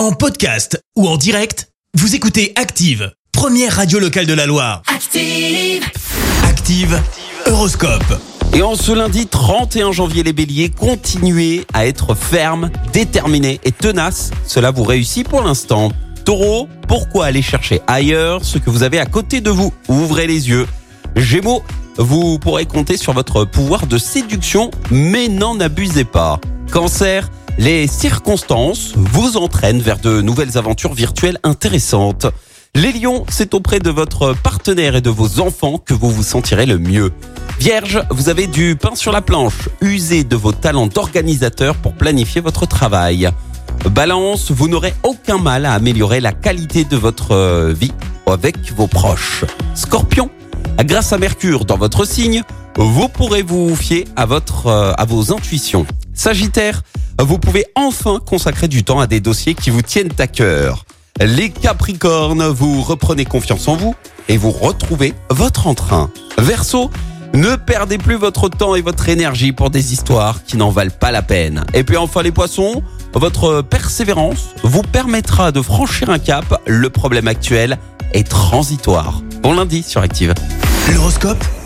En podcast ou en direct, vous écoutez Active, première radio locale de la Loire. Active. Active, Horoscope. Et en ce lundi 31 janvier, les béliers, continuez à être fermes, déterminés et tenaces. Cela vous réussit pour l'instant. Taureau, pourquoi aller chercher ailleurs ce que vous avez à côté de vous? Ouvrez les yeux. Gémeaux, vous pourrez compter sur votre pouvoir de séduction, mais n'en abusez pas. Cancer, les circonstances vous entraînent vers de nouvelles aventures virtuelles intéressantes. Les lions, c'est auprès de votre partenaire et de vos enfants que vous vous sentirez le mieux. Vierge, vous avez du pain sur la planche. Usez de vos talents d'organisateur pour planifier votre travail. Balance, vous n'aurez aucun mal à améliorer la qualité de votre euh, vie avec vos proches. Scorpion, grâce à Mercure dans votre signe, vous pourrez vous fier à euh, à vos intuitions. Sagittaire, vous pouvez enfin consacrer du temps à des dossiers qui vous tiennent à cœur. Les Capricornes, vous reprenez confiance en vous et vous retrouvez votre entrain. Verseau, ne perdez plus votre temps et votre énergie pour des histoires qui n'en valent pas la peine. Et puis enfin les poissons, votre persévérance vous permettra de franchir un cap. Le problème actuel est transitoire. Bon lundi sur Active. L'horoscope?